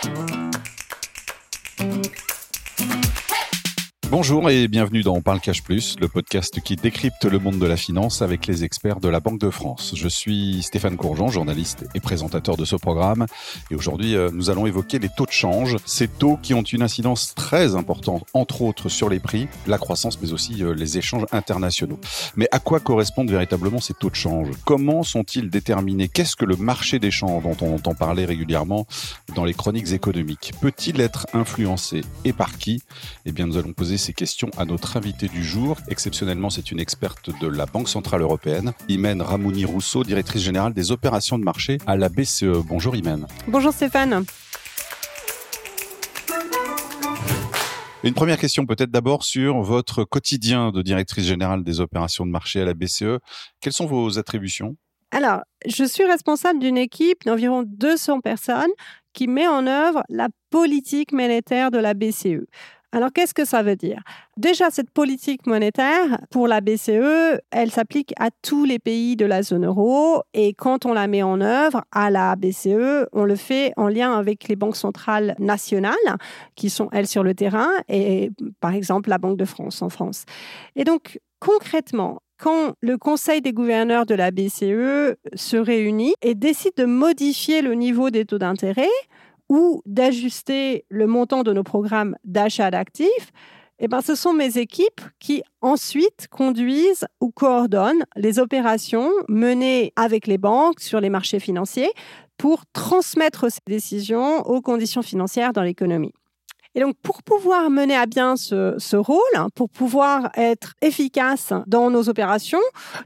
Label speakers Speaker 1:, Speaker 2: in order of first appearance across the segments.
Speaker 1: Thank you. Bonjour et bienvenue dans On parle Cash Plus, le podcast qui décrypte le monde de la finance avec les experts de la Banque de France. Je suis Stéphane Courgeon, journaliste et présentateur de ce programme. Et aujourd'hui, euh, nous allons évoquer les taux de change. Ces taux qui ont une incidence très importante, entre autres, sur les prix, la croissance, mais aussi euh, les échanges internationaux. Mais à quoi correspondent véritablement ces taux de change? Comment sont-ils déterminés? Qu'est-ce que le marché des changes dont on entend parler régulièrement dans les chroniques économiques? Peut-il être influencé et par qui? Eh bien, nous allons poser ces questions à notre invité du jour. Exceptionnellement, c'est une experte de la Banque Centrale Européenne, Imen Ramouni Rousseau, directrice générale des opérations de marché à la BCE. Bonjour Imen.
Speaker 2: Bonjour Stéphane.
Speaker 1: Une première question peut-être d'abord sur votre quotidien de directrice générale des opérations de marché à la BCE. Quelles sont vos attributions?
Speaker 2: Alors, je suis responsable d'une équipe d'environ 200 personnes qui met en œuvre la politique monétaire de la BCE. Alors, qu'est-ce que ça veut dire? Déjà, cette politique monétaire, pour la BCE, elle s'applique à tous les pays de la zone euro. Et quand on la met en œuvre à la BCE, on le fait en lien avec les banques centrales nationales, qui sont, elles, sur le terrain, et par exemple la Banque de France en France. Et donc, concrètement, quand le Conseil des gouverneurs de la BCE se réunit et décide de modifier le niveau des taux d'intérêt, ou d'ajuster le montant de nos programmes d'achat d'actifs, eh ben, ce sont mes équipes qui ensuite conduisent ou coordonnent les opérations menées avec les banques sur les marchés financiers pour transmettre ces décisions aux conditions financières dans l'économie. Et donc, pour pouvoir mener à bien ce, rôle, pour pouvoir être efficace dans nos opérations,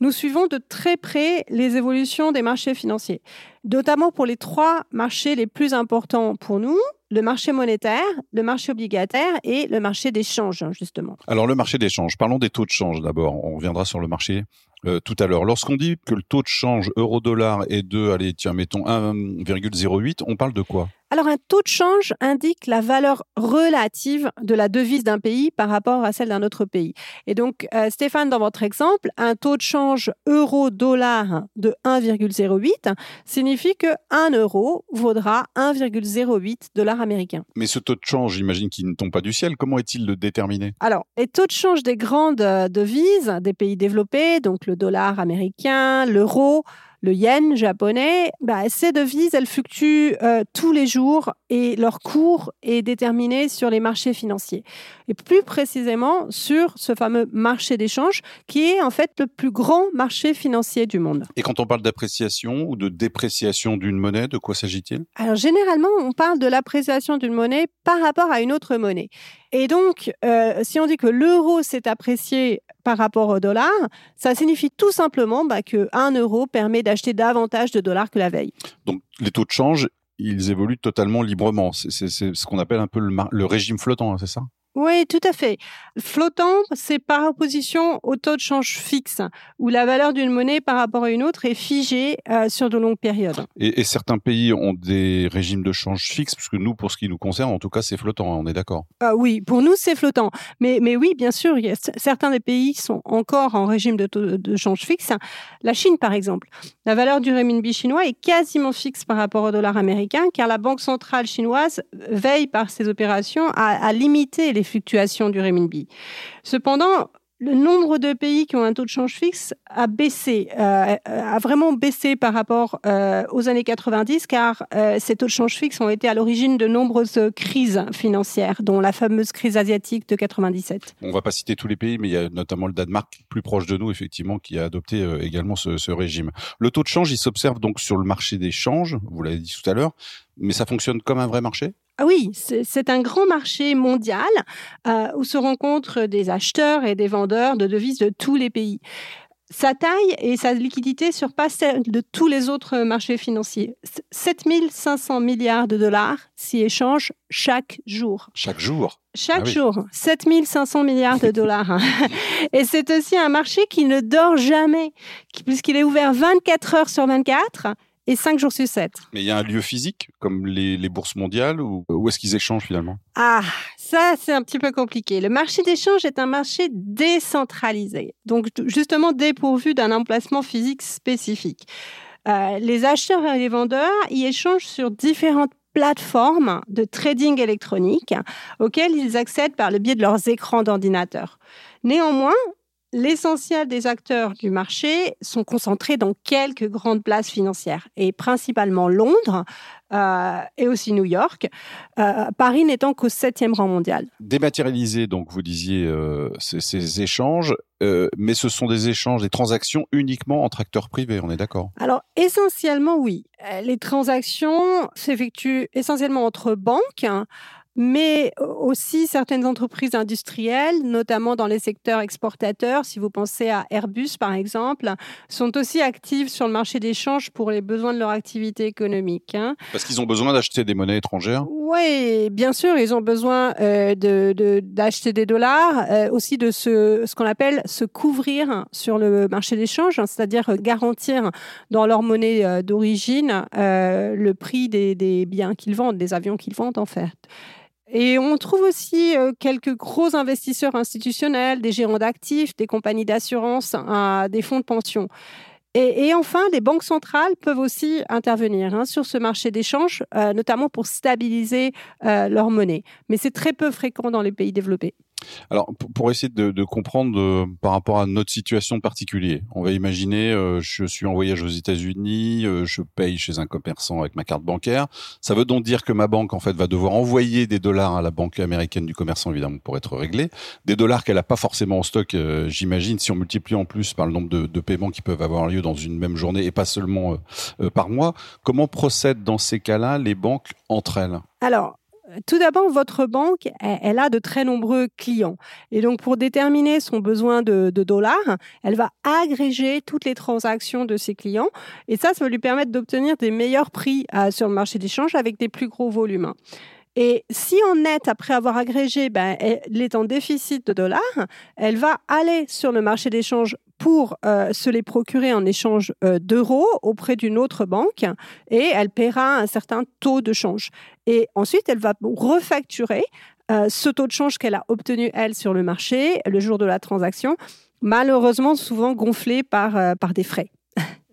Speaker 2: nous suivons de très près les évolutions des marchés financiers, notamment pour les trois marchés les plus importants pour nous, le marché monétaire, le marché obligataire et le marché d'échange, justement.
Speaker 1: Alors, le marché d'échange, parlons des taux de change d'abord. On reviendra sur le marché euh, tout à l'heure. Lorsqu'on dit que le taux de change euro-dollar est de, allez, tiens, mettons 1,08, on parle de quoi?
Speaker 2: Alors un taux de change indique la valeur relative de la devise d'un pays par rapport à celle d'un autre pays. Et donc euh, Stéphane, dans votre exemple, un taux de change euro-dollar de 1,08 signifie que 1 euro vaudra 1,08 dollars américains.
Speaker 1: Mais ce taux de change, j'imagine qu'il ne tombe pas du ciel. Comment est-il déterminé?
Speaker 2: Alors, les taux de change des grandes euh, devises des pays développés, donc le dollar américain, l'euro, le yen japonais, bah, ces devises, elles fluctuent euh, tous les jours et leur cours est déterminé sur les marchés financiers. Et plus précisément sur ce fameux marché d'échange qui est en fait le plus grand marché financier du monde.
Speaker 1: Et quand on parle d'appréciation ou de dépréciation d'une monnaie, de quoi s'agit-il?
Speaker 2: Alors généralement, on parle de l'appréciation d'une monnaie par rapport à une autre monnaie. Et donc, euh, si on dit que l'euro s'est apprécié par rapport au dollar, ça signifie tout simplement bah, que 1 euro permet d'acheter davantage de dollars que la veille.
Speaker 1: Donc, les taux de change, ils évoluent totalement librement. C'est ce qu'on appelle un peu le, le régime flottant, hein, c'est ça?
Speaker 2: Oui, tout à fait. Flottant, c'est par opposition au taux de change fixe, où la valeur d'une monnaie par rapport à une autre est figée euh, sur de longues périodes.
Speaker 1: Et, certains pays ont des régimes de change fixes, puisque nous, pour ce qui nous concerne, en tout cas, c'est flottant, hein, on est d'accord
Speaker 2: ah Oui, pour nous, c'est flottant. Mais, mais oui, bien sûr, il y a certains des pays sont encore en régime de, de change fixe. La Chine, par exemple. La valeur du renminbi chinois est quasiment fixe par rapport au dollar américain, car la Banque centrale chinoise veille par ses opérations à, à limiter les fluctuations du renminbi. Cependant, le nombre de pays qui ont un taux de change fixe a baissé, euh, a vraiment baissé par rapport euh, aux années 90, car euh, ces taux de change fixe ont été à l'origine de nombreuses crises financières, dont la fameuse crise asiatique de 97.
Speaker 1: On va pas citer tous les pays, mais il y a notamment le Danemark, plus proche de nous, effectivement, qui a adopté également ce, ce régime. Le taux de change, il s'observe donc sur le marché des changes, vous l'avez dit tout à l'heure, mais ça fonctionne comme un vrai marché?
Speaker 2: Ah oui, c'est un grand marché mondial euh, où se rencontrent des acheteurs et des vendeurs de devises de tous les pays. Sa taille et sa liquidité surpassent celle de tous les autres marchés financiers. 7500 milliards de dollars s'y échangent chaque jour.
Speaker 1: Chaque jour?
Speaker 2: Chaque ah jour. 7500 milliards de dollars. Et c'est aussi un marché qui ne dort jamais, puisqu'il est ouvert 24 heures sur 24 et 5 jours sur 7.
Speaker 1: Mais il y a un lieu physique, comme les, bourses mondiales, ou où est-ce qu'ils échangent finalement?
Speaker 2: Ah, ça c'est un petit peu compliqué. Le marché d'échange est un marché décentralisé, donc justement dépourvu d'un emplacement physique spécifique. Euh, les acheteurs et les vendeurs y échangent sur différentes plateformes de trading électronique auxquelles ils accèdent par le biais de leurs écrans d'ordinateur. Néanmoins, l'essentiel des acteurs du marché sont concentrés dans quelques grandes places financières, et principalement Londres euh, et aussi New York, euh, Paris n'étant qu'au septième rang mondial.
Speaker 1: Dématérialiser, donc vous disiez euh, ces, échanges, mais ce sont des échanges, des transactions uniquement entre acteurs privés, on est d'accord?
Speaker 2: Alors essentiellement oui. Les transactions s'effectuent essentiellement entre banques mais aussi certaines entreprises industrielles, notamment dans les secteurs exportateurs, si vous pensez à Airbus par exemple, sont aussi actives sur le marché d'échange pour les besoins de leur activité économique. Hein.
Speaker 1: Parce qu'ils ont besoin d'acheter des monnaies étrangères
Speaker 2: Oui, bien sûr, ils ont besoin euh, d'acheter des dollars, euh, aussi de se, ce qu'on appelle se couvrir sur le marché d'échange, hein, c'est-à-dire garantir dans leur monnaie euh, d'origine le prix des, des biens qu'ils vendent, des avions qu'ils vendent en fait. Et on trouve aussi euh, quelques gros investisseurs institutionnels, des gérants d'actifs, des compagnies d'assurance, des fonds de pension. Et, enfin, les banques centrales peuvent aussi intervenir hein, sur ce marché d'échange, euh, notamment pour stabiliser euh, leur monnaie. Mais c'est très peu fréquent dans les pays développés.
Speaker 1: Alors, pour essayer de, comprendre euh, par rapport à notre situation particulière, on va imaginer, euh, je suis en voyage aux États-Unis, euh, je paye chez un commerçant avec ma carte bancaire. Ça veut donc dire que ma banque, en fait, va devoir envoyer des dollars à la banque américaine du commerçant, évidemment, pour être réglée. Des dollars qu'elle n'a pas forcément en stock, j'imagine, si on multiplie en plus par le nombre de, de, paiements qui peuvent avoir lieu dans une même journée et pas seulement par mois. Comment procèdent dans ces cas-là les banques entre elles?
Speaker 2: Alors, tout d'abord, votre banque, elle, a de très nombreux clients. Et donc, pour déterminer son besoin de, dollars, elle va agréger toutes les transactions de ses clients. Et ça, ça va lui permettre d'obtenir des meilleurs prix euh, sur le marché d'échange avec des plus gros volumes. Et si en net, après avoir agrégé, ben, elle est en déficit de dollars, elle va aller sur le marché d'échange pour euh, se les procurer en échange euh, d'euros auprès d'une autre banque et elle paiera un certain taux de change. Et ensuite, elle va refacturer euh, ce taux de change qu'elle a obtenu, elle, sur le marché le jour de la transaction, malheureusement souvent gonflé par, par des frais.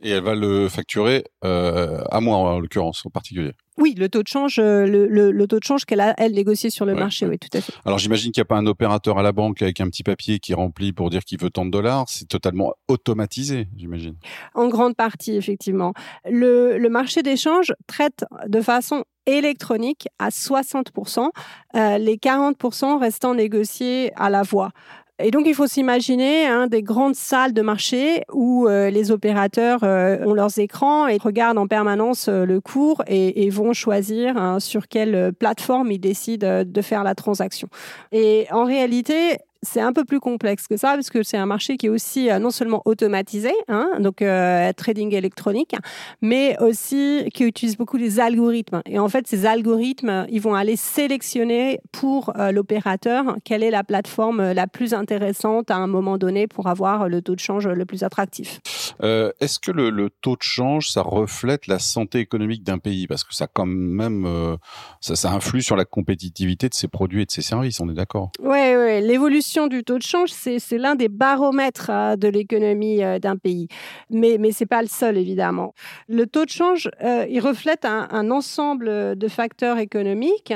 Speaker 1: Et elle va le facturer à moi, en l'occurrence, en particulier.
Speaker 2: Oui, le taux de change, euh, le, taux de change qu'elle a elle négocié sur le marché, oui, tout à fait.
Speaker 1: Alors j'imagine qu'il n'y a pas un opérateur à la banque avec un petit papier qui remplit pour dire qu'il veut tant de dollars. C'est totalement automatisé, j'imagine.
Speaker 2: En grande partie, effectivement. Le, le marché d'échange traite de façon électronique à 60%, euh, les 40% restant négociés à la voix. Et donc, il faut s'imaginer hein, des grandes salles de marché où euh, les opérateurs euh, ont leurs écrans et regardent en permanence euh, le cours et, et vont choisir hein, sur quelle plateforme ils décident de faire la transaction. Et en réalité, c'est un peu plus complexe que ça parce que c'est un marché qui est aussi euh, non seulement automatisé, hein, donc euh, trading électronique, mais aussi qui utilise beaucoup les algorithmes. Et en fait, ces algorithmes, ils vont aller sélectionner pour euh, l'opérateur quelle est la plateforme la plus intéressante à un moment donné pour avoir le taux de change le plus attractif.
Speaker 1: Est-ce que le, taux de change, ça reflète la santé économique d'un pays? Parce que ça, quand même, ça, ça influe sur la compétitivité de ses produits et de ses services. On est d'accord?
Speaker 2: Oui, oui. L'évolution du taux de change, c'est l'un des baromètres hein, de l'économie euh, d'un pays. Mais, mais ce n'est pas le seul, évidemment. Le taux de change, euh, il reflète un, ensemble de facteurs économiques.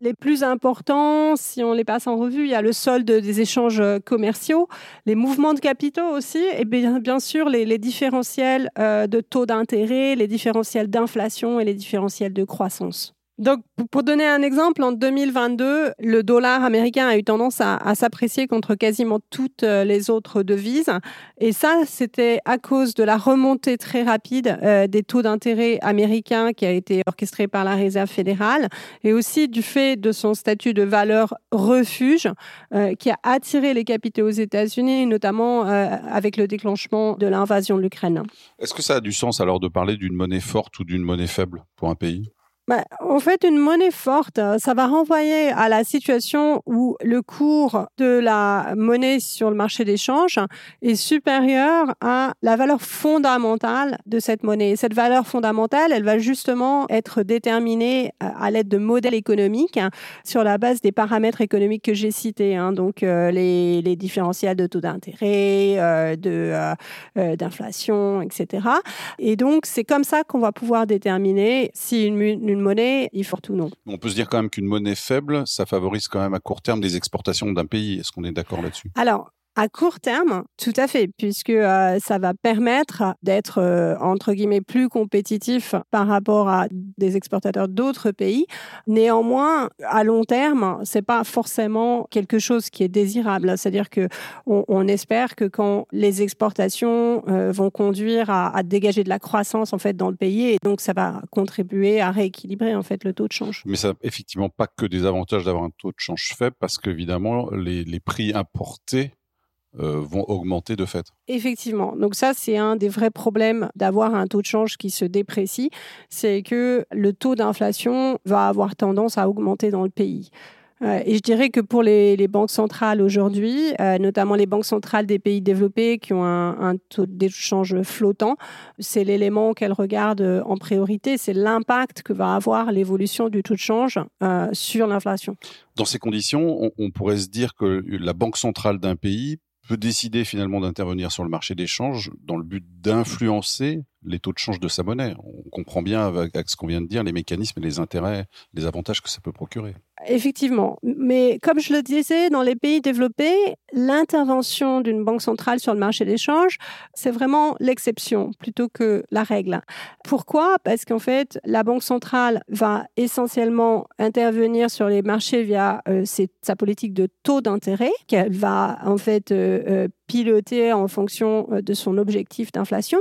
Speaker 2: Les plus importants, si on les passe en revue, il y a le solde des échanges euh, commerciaux, les mouvements de capitaux aussi, et bien, bien sûr les différentiels de taux d'intérêt, les différentiels d'inflation et les différentiels de croissance. Donc, pour donner un exemple, en 2022, le dollar américain a eu tendance à, s'apprécier contre quasiment toutes euh, les autres devises. Et ça, c'était à cause de la remontée très rapide euh, des taux d'intérêt américains qui a été orchestrée par la Réserve fédérale et aussi du fait de son statut de valeur refuge euh, qui a attiré les capitaux aux États-Unis, notamment avec le déclenchement de l'invasion de l'Ukraine.
Speaker 1: Est-ce que ça a du sens alors de parler d'une monnaie forte ou d'une monnaie faible pour un pays?
Speaker 2: Bah, en fait, une monnaie forte, euh, ça va renvoyer à la situation où le cours de la monnaie sur le marché d'échange est supérieur à la valeur fondamentale de cette monnaie. cette valeur fondamentale, elle va justement être déterminée euh, à l'aide de modèles économiques hein, sur la base des paramètres économiques que j'ai cités, hein, donc euh, les, différentiels de taux d'intérêt, d'inflation, etc. Et donc, c'est comme ça qu'on va pouvoir déterminer si une, une monnaie, il faut tout non?
Speaker 1: On peut se dire quand même qu'une monnaie faible, ça favorise quand même à court terme des exportations d'un pays. Est-ce qu'on est d'accord là-dessus?
Speaker 2: Alors, à court terme, tout à fait, puisque euh, ça va permettre d'être euh, entre guillemets plus compétitif par rapport à des exportateurs d'autres pays. Néanmoins, à long terme, c'est pas forcément quelque chose qui est désirable. C'est-à-dire que on, espère que quand les exportations euh, vont conduire à, à, dégager de la croissance en fait dans le pays, et donc ça va contribuer à rééquilibrer en fait le taux de change.
Speaker 1: Mais ça n'a effectivement pas que des avantages d'avoir un taux de change faible, parce qu'évidemment les, les prix importés euh, vont augmenter de fait.
Speaker 2: Effectivement. Donc ça, c'est un des vrais problèmes d'avoir un taux de change qui se déprécie, c'est que le taux d'inflation va avoir tendance à augmenter dans le pays. Euh, et je dirais que pour les, les banques centrales aujourd'hui, euh, notamment les banques centrales des pays développés qui ont un, un taux d'échange flottant, c'est l'élément qu'elles regardent en priorité, c'est l'impact que va avoir l'évolution du taux de change sur l'inflation.
Speaker 1: Dans ces conditions, on, on pourrait se dire que la banque centrale d'un pays peut décider finalement d'intervenir sur le marché des changes dans le but d'influencer les taux de change de sa monnaie. On comprend bien avec, ce qu'on vient de dire les mécanismes et les intérêts, les avantages que ça peut procurer.
Speaker 2: Effectivement. Mais comme je le disais, dans les pays développés, l'intervention d'une banque centrale sur le marché des changes, c'est vraiment l'exception plutôt que la règle. Pourquoi? Parce qu'en fait, la banque centrale va essentiellement intervenir sur les marchés via euh, sa politique de taux d'intérêt qu'elle va en fait euh, euh, piloter en fonction de son objectif d'inflation.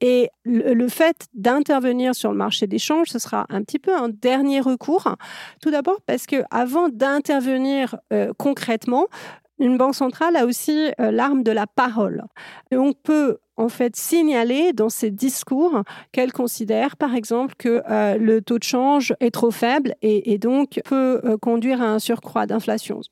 Speaker 2: Et le, fait d'intervenir sur le marché des changes, ce sera un petit peu un dernier recours. Tout d'abord parce que avant d'intervenir euh, concrètement, une banque centrale a aussi euh, l'arme de la parole. Et on peut en fait signaler dans ses discours qu'elle considère, par exemple, que euh, le taux de change est trop faible et, donc peut conduire à un surcroît d'inflation.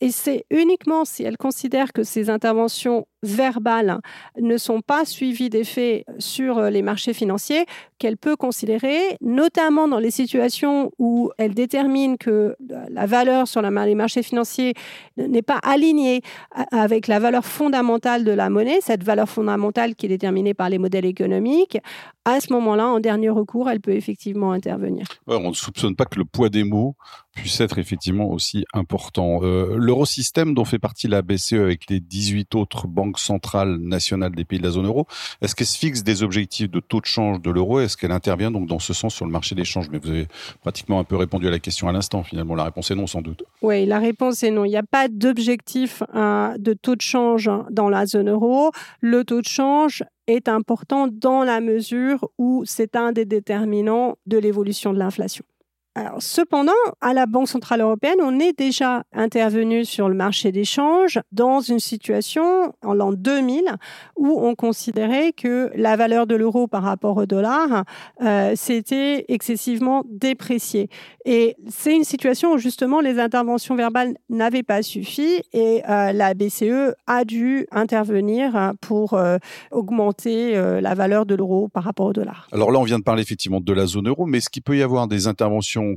Speaker 2: Et c'est uniquement si elle considère que ces interventions verbales ne sont pas suivies d'effets sur euh, les marchés financiers qu'elle peut considérer, notamment dans les situations où elle détermine que la valeur sur les marchés financiers n'est pas alignée avec la valeur fondamentale de la monnaie, cette valeur fondamentale qui est déterminée par les modèles économiques, à ce moment-là, en dernier recours, elle peut effectivement intervenir.
Speaker 1: Ouais, on ne soupçonne pas que le poids des mots puisse être effectivement aussi important. Euh, L'eurosystème dont fait partie la BCE avec les 18 autres banques centrales nationales des pays de la zone euro, est-ce qu'elle se fixe des objectifs de taux de change de l'euro? Est-ce qu'elle intervient donc dans ce sens sur le marché des changes? Mais vous avez pratiquement un peu répondu à la question à l'instant finalement. La réponse est non sans doute.
Speaker 2: Oui, la réponse est non. Il n'y a pas d'objectif euh, de taux de change dans la zone euro. Le taux de change est important dans la mesure où c'est un des déterminants de l'évolution de l'inflation. Cependant, à la Banque Centrale Européenne, on est déjà intervenu sur le marché des changes dans une situation en l'an 2000 où on considérait que la valeur de l'euro par rapport au dollar euh, s'était excessivement dépréciée. Et c'est une situation où justement les interventions verbales n'avaient pas suffi et euh, la BCE a dû intervenir pour euh, augmenter la valeur de l'euro par rapport au dollar.
Speaker 1: Alors là, on vient de parler effectivement de la zone euro, mais est-ce qu'il peut y avoir des interventions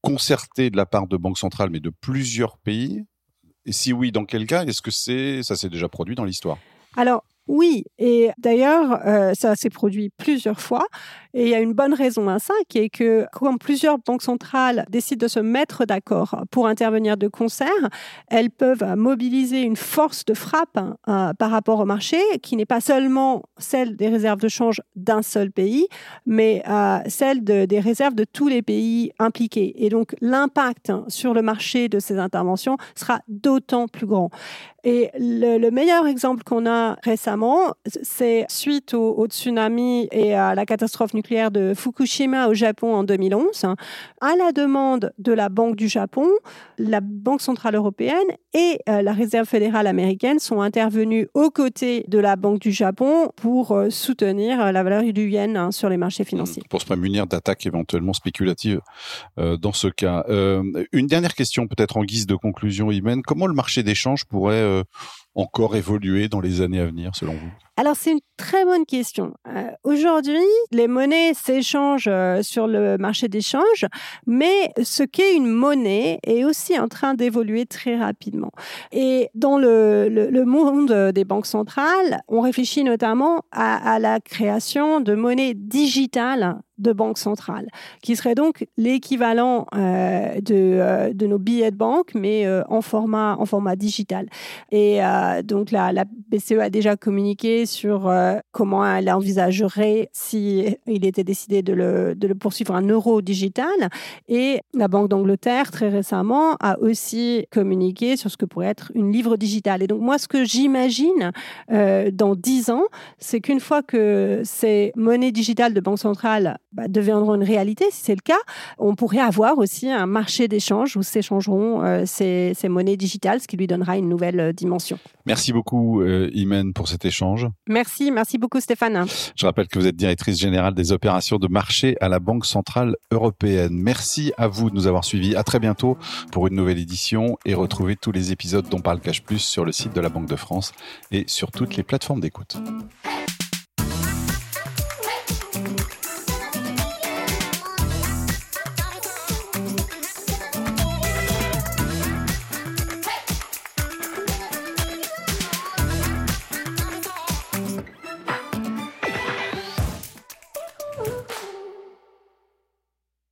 Speaker 1: concertée de la part de banques centrales, mais de plusieurs pays? Et si oui, dans quel cas? Est-ce que c'est ça s'est déjà produit dans l'histoire?
Speaker 2: Alors oui, et d'ailleurs, euh, ça s'est produit plusieurs fois. Et il y a une bonne raison à ça, qui est que quand plusieurs banques centrales décident de se mettre d'accord pour intervenir de concert, elles peuvent mobiliser une force de frappe euh, par rapport au marché, qui n'est pas seulement celle des réserves de change d'un seul pays, mais euh, celle de, des réserves de tous les pays impliqués. Et donc l'impact sur le marché de ces interventions sera d'autant plus grand. Et le, le meilleur exemple qu'on a récemment, c'est suite au, au, tsunami et à la catastrophe nucléaire de Fukushima au Japon en 2011. À la demande de la Banque du Japon, la Banque centrale européenne et euh, la Réserve fédérale américaine sont intervenus aux côtés de la Banque du Japon pour euh, soutenir euh, la valeur du yen hein, sur les marchés financiers.
Speaker 1: Pour se prémunir d'attaques éventuellement spéculatives euh, dans ce cas. Euh, une dernière question peut-être en guise de conclusion, Imen. Comment le marché d'échange pourrait euh, encore évoluer dans les années à venir, selon vous?
Speaker 2: Alors c'est une très bonne question. Euh, aujourd'hui, les monnaies s'échangent euh, sur le marché d'échange, mais ce qu'est une monnaie est aussi en train d'évoluer très rapidement. Et dans le, monde des banques centrales, on réfléchit notamment à, la création de monnaies digitales de banque centrale, qui serait donc l'équivalent euh, de, de, nos billets de banque, mais en, format, en format digital. Et donc la, BCE a déjà communiqué sur comment elle envisagerait si il était décidé de le, poursuivre un euro digital. Et la Banque d'Angleterre, très récemment, a aussi communiqué sur ce que pourrait être une livre digitale. Et donc moi, ce que j'imagine dans dix ans, c'est qu'une fois que ces monnaies digitales de banque centrale bah, deviendront une réalité, si c'est le cas, on pourrait avoir aussi un marché d'échange où s'échangeront euh, ces, monnaies digitales, ce qui lui donnera une nouvelle euh, dimension.
Speaker 1: Merci beaucoup, euh, Imen, pour cet échange.
Speaker 2: Merci, merci beaucoup, Stéphane.
Speaker 1: Je rappelle que vous êtes directrice générale des opérations de marché à la Banque Centrale Européenne. Merci à vous de nous avoir suivis. À très bientôt pour une nouvelle édition et retrouvez tous les épisodes dont parle Cash Plus sur le site de la Banque de France et sur toutes les plateformes d'écoute.